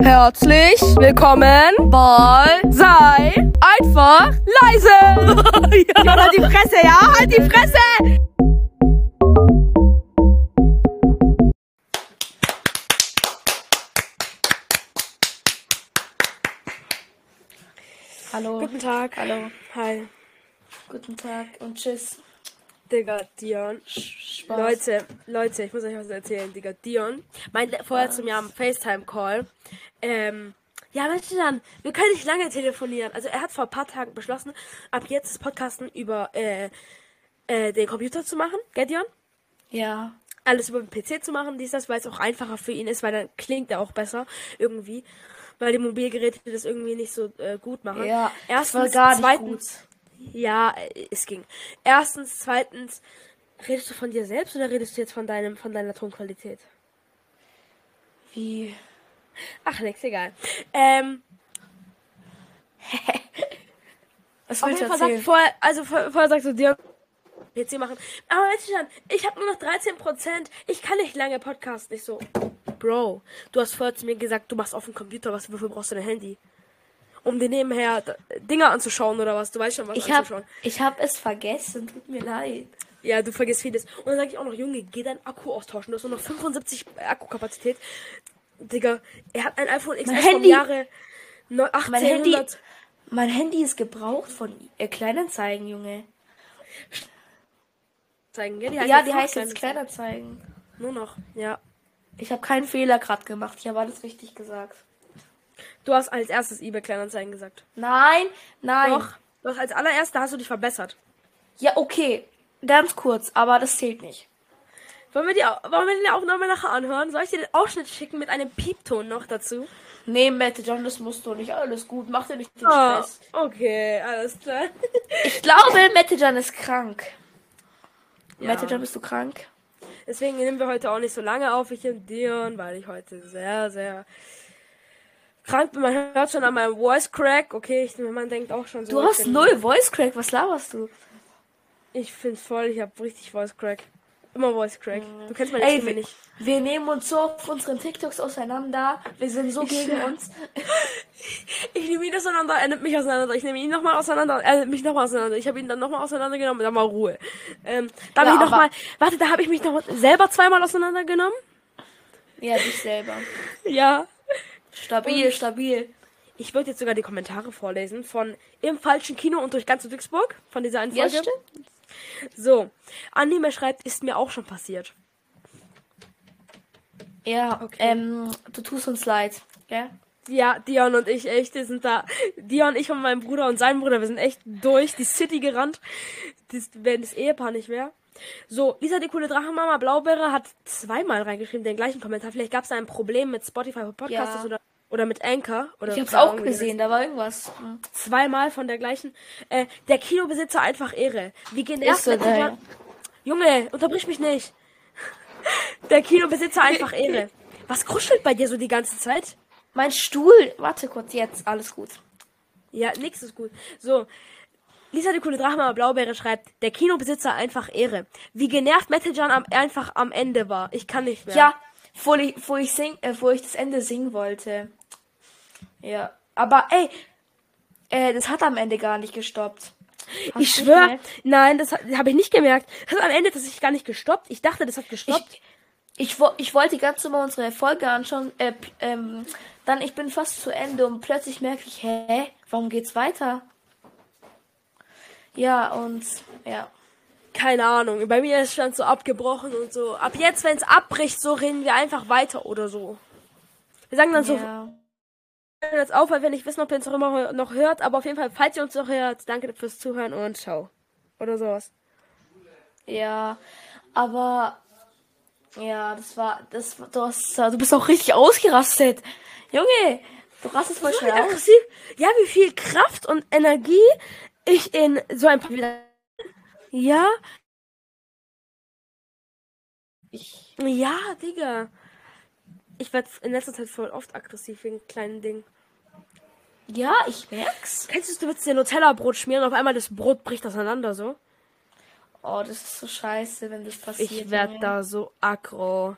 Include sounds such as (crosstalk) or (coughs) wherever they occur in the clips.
Herzlich willkommen bei Sei einfach leise. (laughs) ja. Halt die Fresse, ja? Halt die Fresse! Tag. Hallo. Hi. Guten Tag und tschüss. Digga, Dion. Spaß. Leute, Leute, ich muss euch was erzählen, Digga. Dion meinte vorher zu mir am FaceTime-Call, ähm, ja, Mensch, dann, wir können nicht lange telefonieren. Also er hat vor ein paar Tagen beschlossen, ab jetzt das Podcasten über äh, äh, den Computer zu machen, gell, Dion? Ja. Alles über den PC zu machen, dies, das, weil es auch einfacher für ihn ist, weil dann klingt er auch besser irgendwie. Weil die Mobilgeräte das irgendwie nicht so äh, gut machen. Ja. Erstens, nicht zweitens, ja, äh, es ging. Erstens, zweitens, redest du von dir selbst oder redest du jetzt von deinem, von deiner Tonqualität? Wie? Ach, nix, egal. Ähm, (laughs) Was willst du sagt vorher, also vor- vorher sagst du dir, PC machen. Aber schon, ich habe nur noch 13%. Ich kann nicht lange podcasten. Ich so, Bro, du hast vorher zu mir gesagt, du machst auf dem Computer was, wofür brauchst du dein Handy? Um dir nebenher Dinge anzuschauen oder was? Du weißt schon, was Ich hab, anzuschauen. ich hab es vergessen. Tut mir leid. Ja, du vergisst vieles. Und dann sage ich auch noch, Junge, geh deinen Akku austauschen. Du hast nur noch 75 Akkukapazität. Digga, er hat ein iPhone XS vom Jahre neu- Mein Handy, 1800. mein Handy ist gebraucht von äh, Kleinanzeigen, Junge. Zeigen, ja, die ja, die heißt jetzt. Kleinanzeigen. Nur noch, ja. Ich habe keinen Fehler gerade gemacht. Ich habe alles richtig gesagt. Du hast als erstes eBay Kleinanzeigen gesagt. Nein, nein. Doch. Hast als allererster hast du dich verbessert. Ja, okay. Ganz kurz, aber das zählt nicht. Wollen wir, die, wollen wir den auch nochmal nachher anhören? Soll ich dir den Ausschnitt schicken mit einem Piepton noch dazu? Nee, Mette John, das musst du nicht. Alles gut. Mach dir nicht den Ah, Stress. okay, alles klar. Ich glaube, Mette John ist krank. (laughs) Ja. Mette John, bist du krank? Deswegen nehmen wir heute auch nicht so lange auf, ich und Dion, weil ich heute sehr, sehr krank bin. Man hört schon an meinem Voice Crack. Okay, ich, man denkt auch schon so. Du hast null Voice Crack. Was laberst du? Ich find's voll, ich hab richtig Voice Crack. Immer Voice Crack. Du kennst meine Ey, Stimme wir, nicht. wir nehmen uns so auf unseren TikToks auseinander. Wir sind so gegen uns. (laughs) Ich nehme ihn auseinander, er nimmt mich auseinander. Ich nehme ihn nochmal auseinander, er nimmt mich nochmal auseinander. Ich habe ihn dann nochmal auseinandergenommen, dann mal Ruhe. Ähm, da Ja, habe ich nochmal, warte, da habe ich mich noch selber zweimal auseinandergenommen. Ja, dich selber. (laughs) Ja. Stabil, stabil. Ich würde jetzt sogar die Kommentare vorlesen von Im falschen Kino und durch ganz Duisburg von dieser einen Ja, Folge. stimmt. So, Anime schreibt, ist mir auch schon passiert. Ja, Okay. ähm, du tust uns leid. Gell? Ja, Dion und ich echt, wir sind da. Dion, ich und mein Bruder und sein Bruder, wir sind echt durch die City gerannt. Das werden das Ehepaar nicht mehr. So, Lisa, die coole Drachenmama Blaubeere hat zweimal reingeschrieben, den gleichen Kommentar. Vielleicht gab es da ein Problem mit Spotify für Podcasts Ja. oder, oder mit Anchor. Oder Ich hab's auch gesehen, da war irgendwas. Zweimal von der gleichen. Äh, der Kinobesitzer einfach Ehre. Wie genervt Ist so mit geil. dieser- Junge, unterbrich mich nicht. (laughs) Der Kinobesitzer einfach Ehre. Was kuschelt bei dir so die ganze Zeit? Mein Stuhl. Warte kurz, jetzt. Alles gut. Ja, nix ist gut. So. Lisa die coole Drachma Blaubeere schreibt, der Kinobesitzer einfach Ehre. Wie genervt Metal John am, einfach am Ende war. Ich kann nicht mehr. Ja, wo ich, wo ich sing, äh, wo ich das Ende singen wollte. Ja, aber ey, äh, das hat am Ende gar nicht gestoppt. Hast ich du schwör, gemerkt? nein, das habe ich nicht gemerkt. Das hat am Ende tatsächlich gar nicht gestoppt. Ich dachte, das hat gestoppt. Ich, ich, ich wollte ganz normal unsere Folge anschauen, äh, ähm, dann ich bin fast zu Ende und plötzlich merke ich, hä, warum geht's weiter? Ja, und ja. Keine Ahnung. Bei mir ist stand so abgebrochen und so. Ab jetzt, wenn es abbricht, so reden wir einfach weiter oder so. Wir sagen dann so, ja. wir hören jetzt auf, weil wir nicht wissen, ob ihr uns auch immer noch hört. Aber auf jeden Fall, falls ihr uns noch hört, danke fürs Zuhören und ciao. Oder sowas. Ja, aber ja, das war, das du hast, du bist auch richtig ausgerastet. Junge, du rastest voll schnell aus. aggressiv. Ja, wie viel Kraft und Energie ich in so ein wieder. Ja, Ich, ja, Digga. Ich werde in letzter Zeit voll oft aggressiv wegen kleinen Dingen. Ja, ich merk's. Kennst du, du willst dir Nutella-Brot schmieren und auf einmal das Brot bricht auseinander so? Oh, das ist so scheiße, wenn das passiert. Ich werd Junge. da so aggro.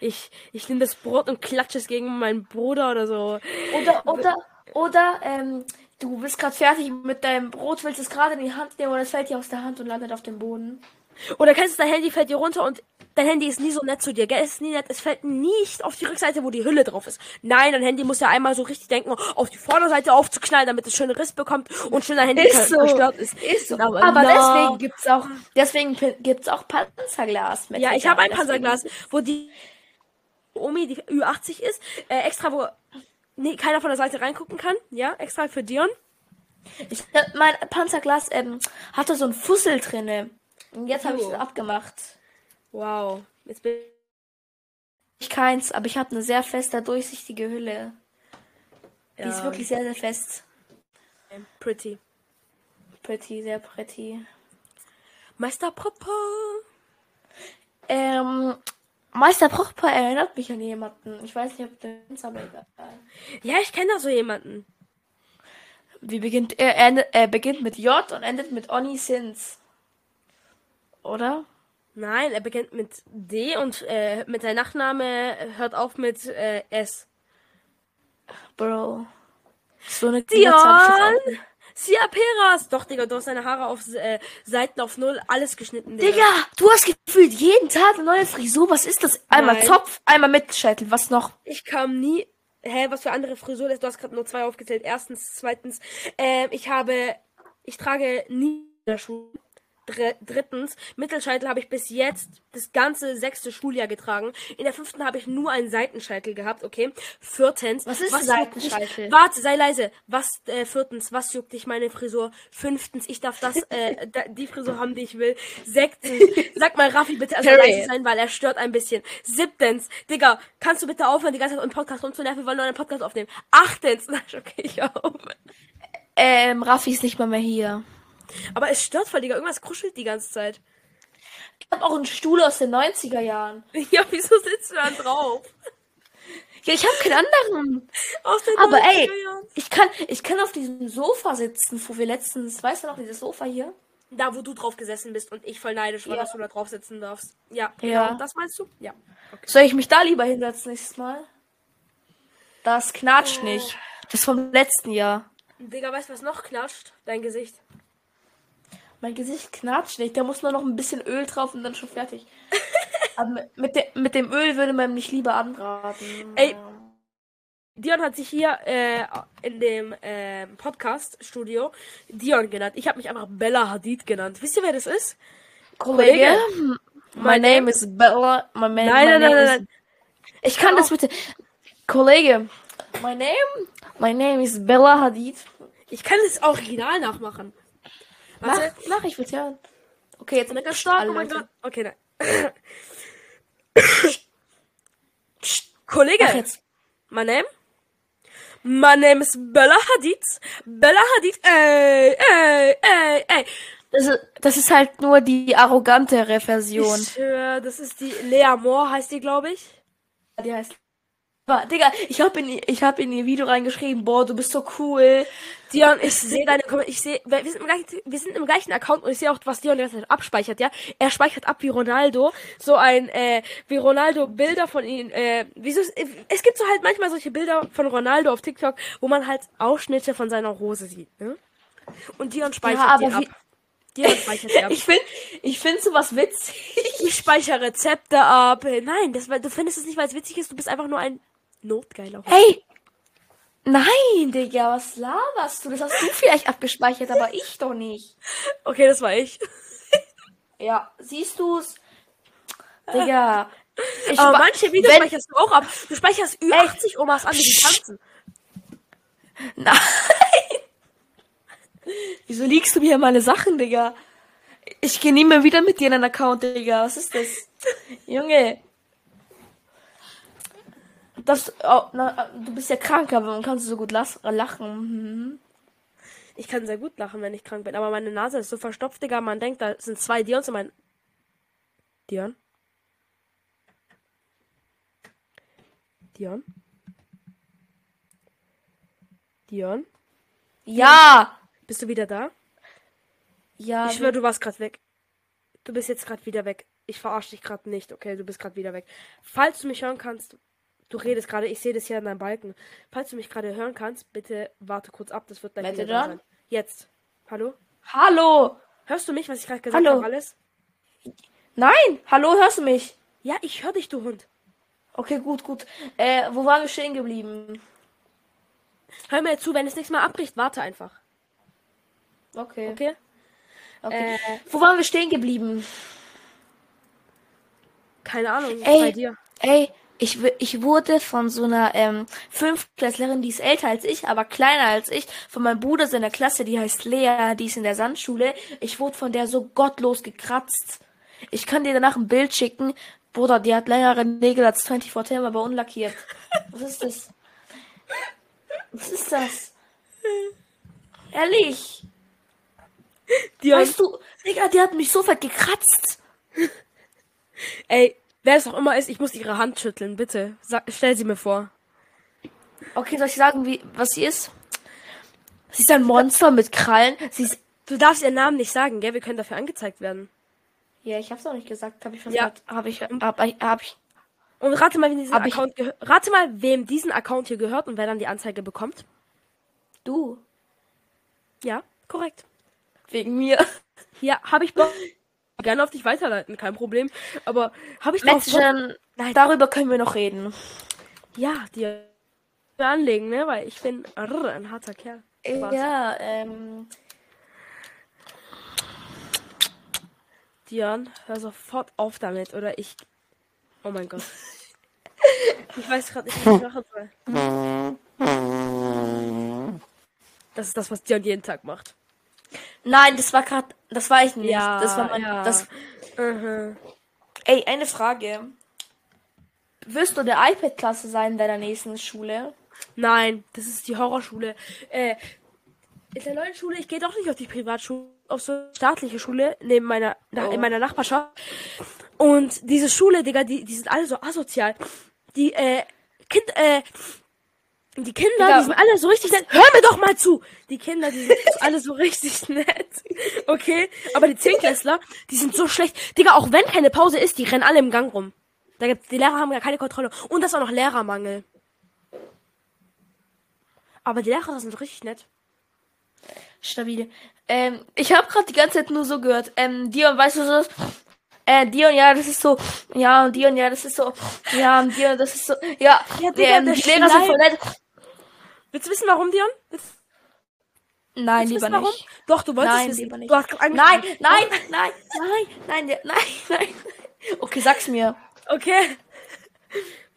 Ich, ich nehme das Brot und klatsche es gegen meinen Bruder oder so. Oder, oder, oder, ähm, du bist gerade fertig mit deinem Brot, willst es gerade in die Hand nehmen und es fällt dir aus der Hand und landet auf dem Boden. Oder kennst du, dein Handy fällt dir runter und dein Handy ist nie so nett zu dir, gell? Es ist nie nett, es fällt nicht auf die Rückseite, wo die Hülle drauf ist. Nein, dein Handy muss ja einmal so richtig denken, auf die Vorderseite aufzuknallen, damit es schön Riss bekommt und schön dein Handy Ist so. gestört ist. Ist so. Aber Aber, deswegen gibt's auch, deswegen gibt's auch Panzerglas. mit Ja, ich habe ein Panzerglas, wo die Omi, die Ü80 ist, äh, extra, wo nee, keiner von der Seite reingucken kann. Ja, extra für Dion. Ich, äh, mein Panzerglas ähm, hatte so ein Fussel drinne. Und jetzt habe ich es abgemacht. Wow. Jetzt bin Ich keins, aber ich habe eine sehr feste, durchsichtige Hülle. Die ist Ja. wirklich sehr, sehr fest. pretty. Pretty, sehr pretty. Meister Papa. Ähm, Meister Prochpa erinnert mich an jemanden. Ich weiß nicht, ob der ist, aber egal. Ja, ich kenne da so jemanden. Wie beginnt er? Er, er beginnt mit J und endet mit Oni Sins. Oder? Nein, er beginnt mit D und äh, mit seinem Nachname hört auf mit äh, S. Bro. So eine Dion! Sia Peras! Doch, Digga, du hast deine Haare auf äh, Seiten auf Null, alles geschnitten, auch- Digga, du hast gefühlt jeden Tag eine neue Frisur. Was ist das? Einmal Nein. Zopf, einmal Mittelscheitel. Was noch? Ich kam nie. Hä, was für andere Frisur? Du hast gerade nur zwei aufgezählt. Erstens, zweitens, ähm, ich habe. Ich trage nie Schuhe. Dr drittens, Mittelscheitel habe ich bis jetzt das ganze sechste Schuljahr getragen. In der fünften habe ich nur einen Seitenscheitel gehabt, okay. Viertens, Was ist juckt Seitenscheitel? Dich, warte, sei leise. Was, äh, viertens, was juckt dich meine Frisur? Fünftens, ich darf das, äh, (laughs) die Frisur haben, die ich will. Sechstens, sag mal Raffi bitte Period. leise sein, weil er stört ein bisschen. Siebtens, Digga, kannst du bitte aufhören, die ganze Zeit im Podcast rumzunerven? Wir wollen nur einen Podcast aufnehmen. Achtens, (laughs) na, okay, ich auf. Ähm, Raffi ist nicht mal mehr hier. Aber es stört voll, Digga. Irgendwas kuschelt die ganze Zeit. Ich habe auch einen Stuhl aus den 90er Jahren. (laughs) Ja, wieso sitzt du da drauf? Ja, ich habe keinen anderen. Aus den Aber 90er ey, Jahren. ich kann, ich kann auf diesem Sofa sitzen, wo wir letztens, weißt du noch, dieses Sofa hier? Da, wo du drauf gesessen bist und ich voll neidisch war, Ja. dass du da drauf sitzen darfst. Ja, Ja. genau. Das meinst du? Ja. Soll ich mich da lieber hinsetzen nächstes Mal? Das knatscht nicht. Das vom letzten Jahr. Digga, weißt du, was noch klatscht? Dein Gesicht. Mein Gesicht knatscht nicht. Da muss nur noch ein bisschen Öl drauf und dann schon fertig. (laughs) Aber mit, de, mit dem Öl würde man mich lieber anbraten. Ey. Dion hat sich hier äh, in dem ähm, Podcast-Studio Dion genannt. Ich habe mich einfach Bella Hadid genannt. Wisst ihr, wer das ist? Kollege, my name is Bella. My, ma Nein, my nein, name nein, nein, nein. Ich kann das bitte. Kollege, my name, my name is Bella Hadid. Ich kann das Original nachmachen. Mach, mach, ich will's hören. Okay, jetzt Stark, alle oh mein. Gott. Okay, nein. (coughs) Kollege, Mach jetzt. my name? My name is Bella Hadid. Bella Hadid, ey, ey, ey, ey. Das ist, das ist halt nur die arrogantere Version. Ich schwör, das ist die Lea Moore, heißt die, glaube ich. Die heißt. Aber, Digga, ich hab in, ihr- ich hab in ihr Video reingeschrieben, boah, du bist so cool. Dion, ich sehe deine Kom ich sehe, wir sind, im gleichen, wir sind im gleichen Account und ich sehe auch, was Dion die ganze Zeit abspeichert, ja. Er speichert ab wie Ronaldo, so ein, äh, wie Ronaldo Bilder von ihm, äh, wieso, es gibt so halt manchmal solche Bilder von Ronaldo auf TikTok, wo man halt Ausschnitte von seiner Hose sieht, ne? Und Dion speichert Ja, die ab. Dion speichert die (laughs) ab. Ich find, ich find sowas witzig. Ich speichere Rezepte ab. Nein, das, du findest es nicht, weil es witzig ist, du bist einfach nur ein notgeiler. Hey! Nein, Digga, was laberst du? Das hast du vielleicht abgespeichert, aber ich doch nicht. Okay, das war ich. (laughs) Ja, siehst du's? Digga. Ich Aber manche Videos wenn- speicherst du auch ab. Du speicherst Ü80 Omas an, die tanzen. Nein! (laughs) Wieso liegst du mir meine Sachen, Digga? Ich geh nie mehr wieder mit dir in einen Account, Digga. Was ist das? Junge. Das, oh, na, du bist ja krank, aber man kann so gut las- lachen. Mhm. Ich kann sehr gut lachen, wenn ich krank bin, aber meine Nase ist so verstopft, Digga. Man denkt, da sind zwei Dions und mein. Dion? Dion? Dion? Ja! Bist du wieder da? Ja. Ich schwöre, du warst gerade weg. Du bist jetzt gerade wieder weg. Ich verarsche dich gerade nicht, okay? Du bist gerade wieder weg. Falls du mich hören kannst, du redest gerade, ich sehe das hier an deinem Balken. Falls du mich gerade hören kannst, bitte warte kurz ab, das wird gleich Warte wieder da sein. Jetzt. Hallo? Hallo! Hörst du mich, was ich gerade gesagt Hallo. habe, alles? Nein! Hallo, hörst du mich? Ja, ich höre dich, du Hund. Okay, gut, gut. Äh, wo waren wir stehen geblieben? Hör mir zu, wenn es nächstes Mal abbricht, warte einfach. Okay. Okay? okay. Äh, Wo waren wir stehen geblieben? keine Ahnung, Ey. bei dir. Ey, ich, ich wurde von so einer ähm, Fünftklässlerin, die ist älter als ich, aber kleiner als ich, von meinem Bruder seiner Klasse, die heißt Lea, die ist in der Sandschule. Ich wurde von der so gottlos gekratzt. Ich kann dir danach ein Bild schicken. Bruder, die hat längere Nägel als 24 Tim, aber unlackiert. Was ist das? Was ist das? Ehrlich? Dion, Weißt du, Digga, die hat mich so fett gekratzt. ey, wer es auch immer ist, ich muss ihre Hand schütteln, bitte. Sag, stell sie mir vor. Okay, soll ich sagen, wie, was sie ist? Sie ist ein Monster mit Krallen. Sie ist. Du darfst ihren Namen nicht sagen, gell? Wir können dafür angezeigt werden. Ja, ich hab's auch nicht gesagt. Hab ich was Ja. Hab ich, hab, ich- hab ich. Und rate mal, wem Hab Account. Rate mal, wem diesen Account hier gehört und wer dann die Anzeige bekommt. Du. Ja, korrekt. Wegen mir. Ja, habe ich Bock. (laughs) Gerne auf dich weiterleiten, kein Problem. Aber habe ich Bock? Menschen, darüber können wir noch reden. Ja, dir anlegen, ne? Weil ich bin rrr, ein harter Kerl. Spaß. Ja, ähm. Dion, hör sofort auf damit, oder ich. Oh mein Gott. (laughs) Ich weiß gerade nicht, was ich machen soll. (laughs) Das ist das, was Dion jeden Tag macht. Nein, das war grad. Das war ich nicht. Ja, das war mein. ja. Das, Mhm. ey, eine Frage. Wirst du der iPad-Klasse sein in deiner nächsten Schule? Nein, das ist die Horrorschule. Äh, in der neuen Schule, ich gehe doch nicht auf die Privatschule, auf so eine staatliche Schule neben meiner, Oh. in meiner Nachbarschaft. Und diese Schule, Digga, die, die sind alle so asozial. Die, äh, Kind, äh, die Kinder, Digga, die sind alle so richtig nett. Hör mir doch mal zu! Die Kinder, die sind (laughs) alle so richtig nett. Okay? Aber die Zehnklässler, die sind so schlecht. Digga, auch wenn keine Pause ist, die rennen alle im Gang rum. Da gibt's, die Lehrer haben ja keine Kontrolle. Und das ist auch noch Lehrermangel. Aber die Lehrer sind richtig nett. Stabil. Ähm, ich habe gerade die ganze Zeit nur so gehört. Ähm, Dion, weißt du das? Äh, Dion, ja, das ist so. Ja, und Dion, ja, das ist so. Ja, und Dion, das ist so. Ja, Ja, Digga, ähm, der die Lehrer sind voll nett. Willst du wissen, warum, Dion? Willst Nein, lieber wissen, warum? nicht. Doch, du wolltest Nein, wissen. lieber nicht. Nein, nein, nein, nein, nein, der- nein, nein. Okay, sag's mir. Okay.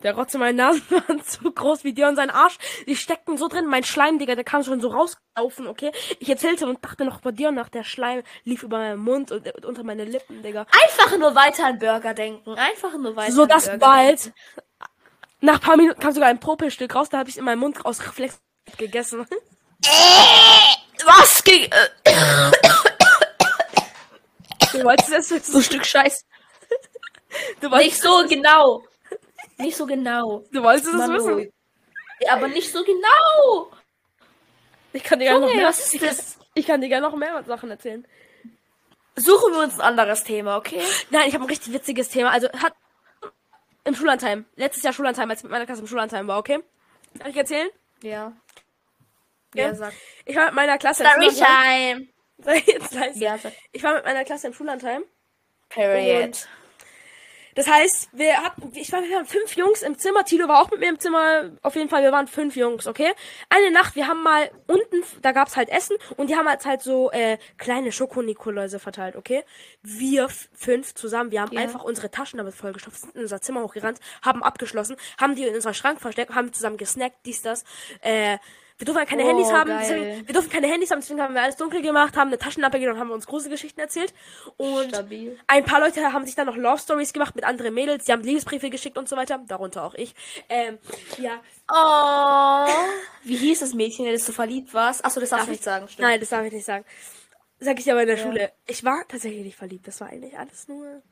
Der Rotze meinen Nasen (laughs) waren so groß wie Dion sein Arsch. Die steckten so drin. Mein Schleim, Digga, der kam schon so rausgelaufen, okay? Ich erzählte und dachte noch bei Dion nach. Der Schleim lief über meinen Mund und, und unter meine Lippen, Digga. Einfach nur weiter an Burger denken. Einfach nur weiter So an dass Burger bald. Nach ein paar Minuten kam sogar ein Popelstück raus. Da habe ich in meinen Mund aus Reflex gegessen. denken. Was ging? Äh, Du wolltest es wissen. so ein Stück Scheiß. Du Nicht so genau. Nicht so genau. du wolltest es wissen. Ja, aber nicht so genau. Ich kann dir gerne noch mehr. was ist das? Ich kann dir gerne noch mehr Sachen erzählen. Suchen wir uns ein anderes Thema, okay? Nein, ich habe ein richtig witziges Thema. Also hat im Schullandheim, letztes Jahr Schullandheim, als ich mit meiner Klasse im Schullandheim war, okay? Kann ich erzählen? Ja. Ja, Ja, sag. Ich war mit meiner Klasse im Schullandheim. (laughs) Sei jetzt leise. Ja, sag. Ich war mit meiner Klasse im Schullandheim. Period. Das heißt, wir hatten, ich war, wir waren fünf Jungs im Zimmer. Tilo war auch mit mir im Zimmer. Auf jeden Fall, wir waren fünf Jungs, okay? Eine Nacht, wir haben mal unten, da gab's halt Essen und die haben halt halt so äh, kleine Schokonikoläuse verteilt, okay? Wir fünf zusammen, wir haben Ja. einfach unsere Taschen damit vollgestopft, sind in unser Zimmer hochgerannt, haben abgeschlossen, haben die in unserem Schrank versteckt, haben zusammen gesnackt, dies, das. Äh, wir durften halt keine Oh, Handys haben, deswegen, wir durften keine Handys haben, deswegen haben wir alles dunkel gemacht, haben eine Taschenlampe genommen, haben uns große Geschichten erzählt. Und Stabil. ein paar Leute haben sich dann noch Love Stories gemacht mit anderen Mädels, die haben Liebesbriefe geschickt und so weiter, darunter auch ich. Ähm, ja. Oh. Wie hieß das Mädchen, in das du verliebt warst? Achso, das darfst du nicht sagen, stimmt. Nein, das darf ich nicht sagen. Sag ich dir aber in der Schule. Ich war tatsächlich nicht verliebt. Das war eigentlich alles nur.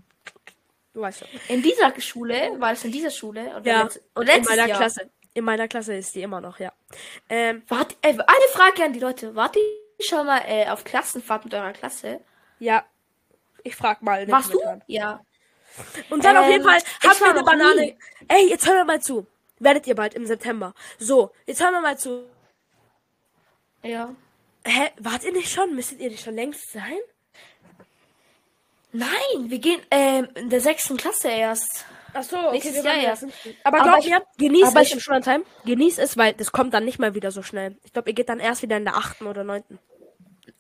Du weißt schon. In dieser Schule? War das in dieser Schule? Oder Ja, letzt- in letztes meiner Jahr? Klasse. In meiner Klasse ist die immer noch, ja. Ähm, Wart, äh, eine Frage an die Leute. Wart ihr schon mal äh, auf Klassenfahrt mit eurer Klasse? ja. Ich frag mal. Warst du? Ja. Und dann auf Ähm, jeden Fall ich haben wir eine Banane. nie. Ey, jetzt hören wir mal zu. Werdet ihr bald im September. So, jetzt hören wir mal zu. Ja. Hä, wart ihr nicht schon? Müsstet ihr nicht schon längst sein? Nein, wir gehen ähm, in der sechsten Klasse erst. Ach so, okay, Nächstes Jahr ja. Aber Aber glaub ich- mir, genieß aber es ich- im Schullandheim. Genieß es, weil das kommt dann nicht mal wieder so schnell. Ich glaube, ihr geht dann erst wieder in der achten oder neunten.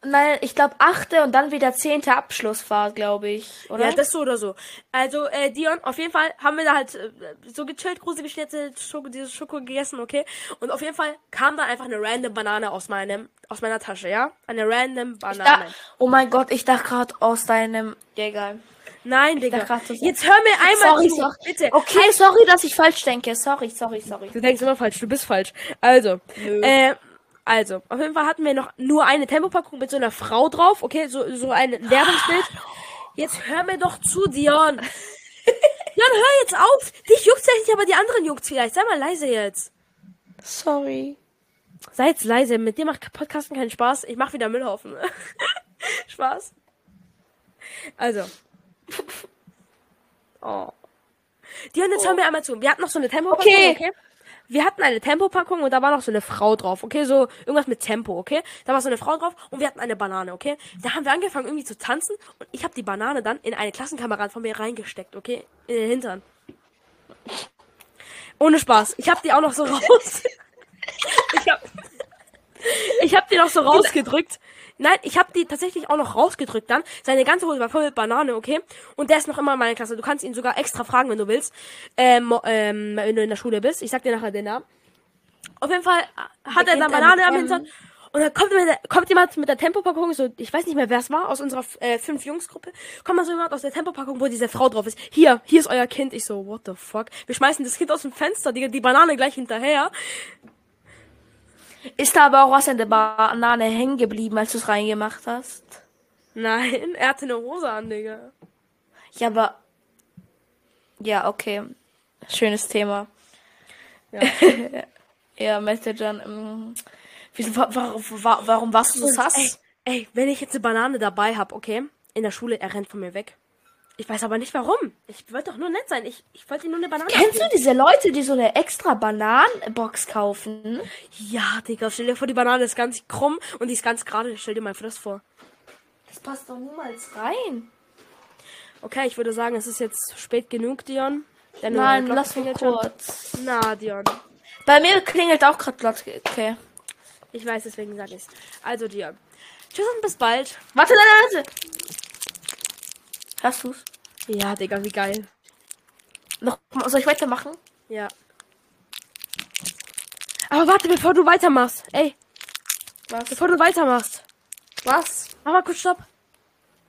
Nein, ich glaube achte und dann wieder zehnte Abschlussfahrt, glaube ich. Oder? Ja, das so oder so. Also, äh, Dion, auf jeden Fall haben wir da halt äh, so gechillt, gruselige Schnitzel, Schoko, diese Schoko gegessen, okay? Und auf jeden Fall kam da einfach eine random Banane aus meinem, aus meiner Tasche, ja? Eine random da, Banane. oh mein Gott, ich dachte gerade aus deinem. Ja, egal. Nein, Digga. das- Jetzt hör mir einmal Sorry, zu. sorry. Bitte. Okay, sorry, dass ich falsch denke. Sorry, sorry, sorry. Du denkst immer falsch, du bist falsch. Also, Nö. äh, also, auf jeden Fall hatten wir noch nur eine Tempopackung mit so einer Frau drauf, okay? So, so ein Werbungsbild. Jetzt hör mir doch zu, Dion. (laughs) Dion, hör jetzt auf. Dich juckt's ja nicht, aber die anderen juckt's vielleicht. Sei mal leise jetzt. Sorry. Sei jetzt leise. Mit dir macht Podcasten keinen Spaß. Ich mach wieder Müllhaufen. (laughs) Spaß. Also. (laughs) Oh. Dion, jetzt hör mir einmal zu. Wir hatten noch so eine Tempopackung, okay. Okay. Wir hatten eine Tempopackung und da war noch so eine Frau drauf, okay? So irgendwas mit Tempo, okay? Da war so eine Frau drauf und wir hatten eine Banane, okay? Da haben wir angefangen irgendwie zu tanzen und ich habe die Banane dann in eine Klassenkamerad von mir reingesteckt, okay? In den Hintern. Ohne Spaß. Ich habe die auch noch so (laughs) raus. ich hab, ich hab die noch so (laughs) rausgedrückt. Nein, ich habe die tatsächlich auch noch rausgedrückt dann. Seine ganze Hose war voll mit Banane, okay? Und der ist noch immer in meiner Klasse. Du kannst ihn sogar extra fragen, wenn du willst. Ähm, ähm, wenn du in der Schule bist. Ich sag dir nachher den Namen. Auf jeden Fall hat er Beginnt dann er Banane am? Hintern. Und dann kommt, jemand- kommt jemand mit der Tempopackung, so, ich weiß nicht mehr, wer es war, aus unserer äh, fünf Jungs-Gruppe. Kommt mal so jemand aus der Tempopackung, wo diese Frau drauf ist. Hier, hier ist euer Kind. Ich so, what the fuck? Wir schmeißen das Kind aus dem Fenster, die, die Banane gleich hinterher. Ist da aber auch was in der Banane hängen geblieben, als du es reingemacht hast? Nein, er hatte eine Hose an, Digga. Ja, aber. Ja, okay. Schönes Thema. Ja. (laughs) Ja, Messenger. Ähm, wieso, wa warum, wa warum warst du so sass? Ey, ey, wenn ich jetzt eine Banane dabei hab, okay, in der Schule, er rennt von mir weg. Ich weiß aber nicht warum. Ich wollte doch nur nett sein. Ich, ich wollte nur eine Banane Kennst du geben. diese Leute, die so eine extra Bananenbox kaufen? Ja, Digga, stell dir vor, die Banane ist ganz krumm und die ist ganz gerade. Stell dir mal das vor. Das passt doch niemals rein. Okay, ich würde sagen, es ist jetzt spät genug, Dion. Deine Nein, lass schon. kurz. Na, Dion. Bei mir klingelt auch gerade Glocke. Okay. Ich weiß, deswegen sage ich's. Also, Dion. Tschüss und bis bald. Warte, warte, warte. Hast du's? Ja, Digga, wie geil. Noch, soll ich weitermachen? Ja. Aber warte, bevor du weitermachst. Ey, Was? bevor du weitermachst. Was? Mach mal kurz Stopp.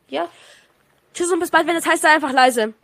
Ja. Tschüss und bis bald, wenn das heißt, sei einfach leise.